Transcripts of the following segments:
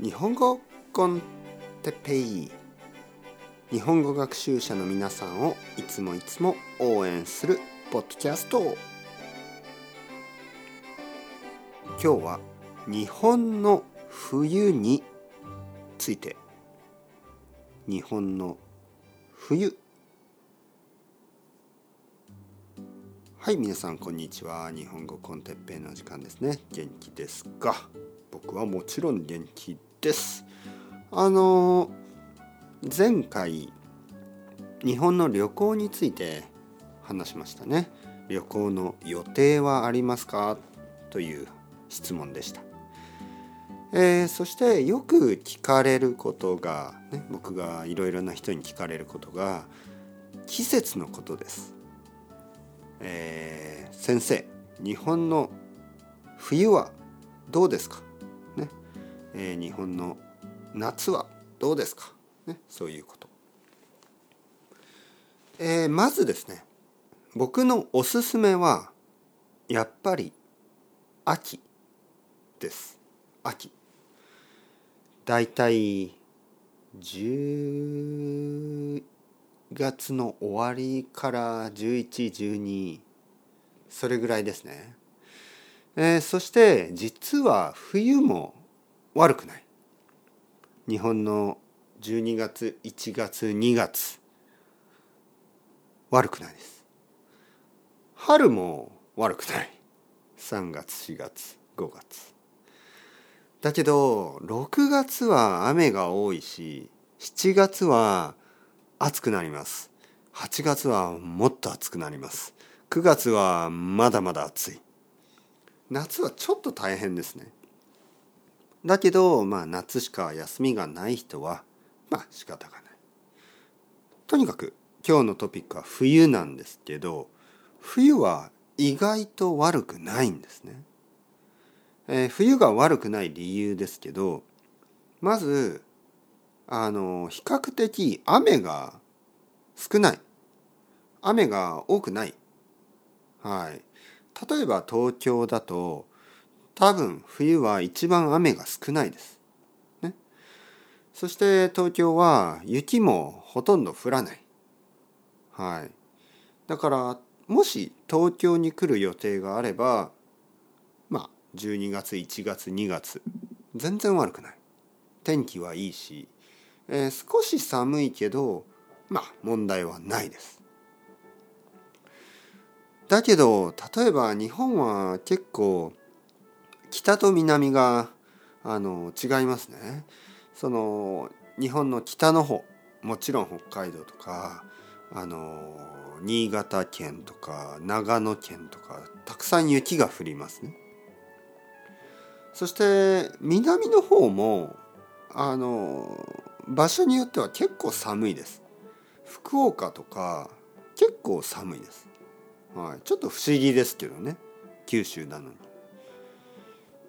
日本語コンテペイ。日本語学習者の皆さんをいつもいつも応援するポッドキャスト。今日は日本の冬について。日本の冬。はい皆さんこんにちは。日本語コンテッペイの時間ですね。元気ですか？僕はもちろん元気です。あの前回日本の旅行について話しましたね。旅行の予定はありますか？という質問でした、えー、そしてよく聞かれることが、ね、僕がいろいろな人に聞かれることが季節のことです、えー、先生日本の冬はどうですか？えー、日本の夏はどうですか、ね、そういうこと、えー、まずですね僕のおすすめはやっぱり秋です。秋。だいたい10月の終わりから1112それぐらいですね、えー、そして実は冬も悪くない。日本の12月1月2月悪くないです。春も悪くない。3月4月5月。だけど6月は雨が多いし7月は暑くなります。8月はもっと暑くなります。9月はまだまだ暑い。夏はちょっと大変ですね。だけど、まあ、夏しか休みがない人は、まあ、仕方がない。とにかく、今日のトピックは冬なんですけど、冬は意外と悪くないんですね。えー、冬が悪くない理由ですけど、まず、あの、比較的雨が少ない。雨が多くない。はい。例えば東京だと、多分冬は一番雨が少ないです。ね。そして東京は雪もほとんど降らない。はい。だからもし東京に来る予定があればまあ12月1月2月全然悪くない。天気はいいし、えー、少し寒いけどまあ問題はないです。だけど例えば日本は結構北と南があの違いますね。その日本の北の方もちろん北海道とかあの新潟県とか長野県とかたくさん雪が降りますね。そして南の方もあの場所によっては結構寒いです。福岡とか結構寒いです。はい、ちょっと不思議ですけどね九州なのに。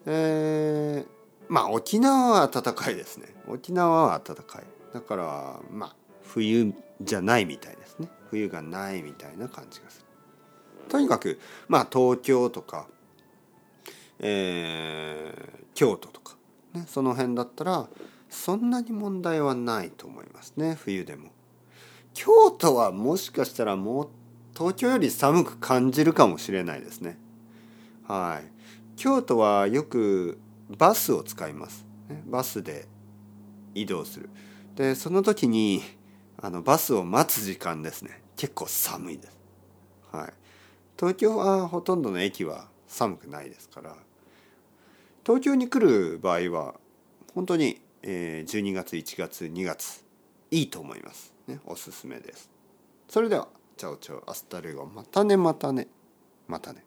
えー、まあ沖縄は暖かいですね。沖縄は暖かい。だからまあ冬じゃないみたいですね。冬がないみたいな感じがする。とにかくまあ東京とか、えー、京都とか、ね、その辺だったらそんなに問題はないと思いますね。冬でも。京都はもしかしたらもう東京より寒く感じるかもしれないですね。はい。京都はよくバスを使います。バスで移動する。でその時にあのバスを待つ時間ですね結構寒いです。はい、東京はほとんどの駅は寒くないですから東京に来る場合は本当に、え12月1月2月いいと思います。ね、おすすめです。それでは ciao ciao hasta luego またねまたねまたね。